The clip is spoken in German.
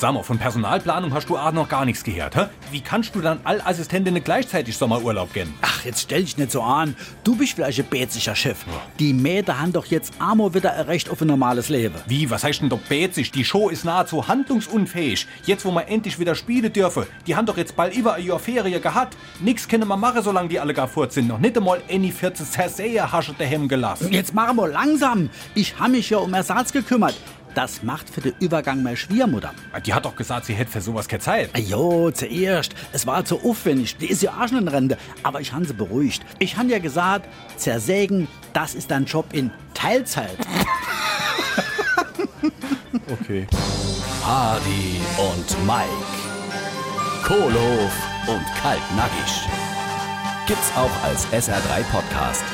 Sag mal, von Personalplanung hast du auch noch gar nichts gehört, hä? Wie kannst du dann all Assistentinnen gleichzeitig Sommerurlaub gehen? Ach, jetzt stell dich nicht so an. Du bist vielleicht ein beziger Chef. Die Mädel haben doch jetzt Amo wieder ein Recht auf ein normales Leben. Wie, was heißt denn doch bezig? Die Show ist nahezu handlungsunfähig. Jetzt, wo wir endlich wieder spielen dürfen. Die haben doch jetzt bald über ein Jahr Ferien gehabt. Nix können wir machen, solange die alle gar fort sind. Noch nicht einmal any 14 Cersei hasche daheim gelassen. Jetzt machen wir langsam. Ich habe mich ja um Ersatz gekümmert. Das macht für den Übergang meine Schwiegermutter. Die hat doch gesagt, sie hätte für sowas keine Zeit. Jo, zuerst. Es war zu aufwendig. Die ist ja auch schon in Rente. Aber ich habe sie beruhigt. Ich habe ja gesagt, zersägen, das ist ein Job in Teilzeit. Okay. Hardy und Mike, Kohlhof und Kaltnackig. Gibt's auch als SR3 Podcast.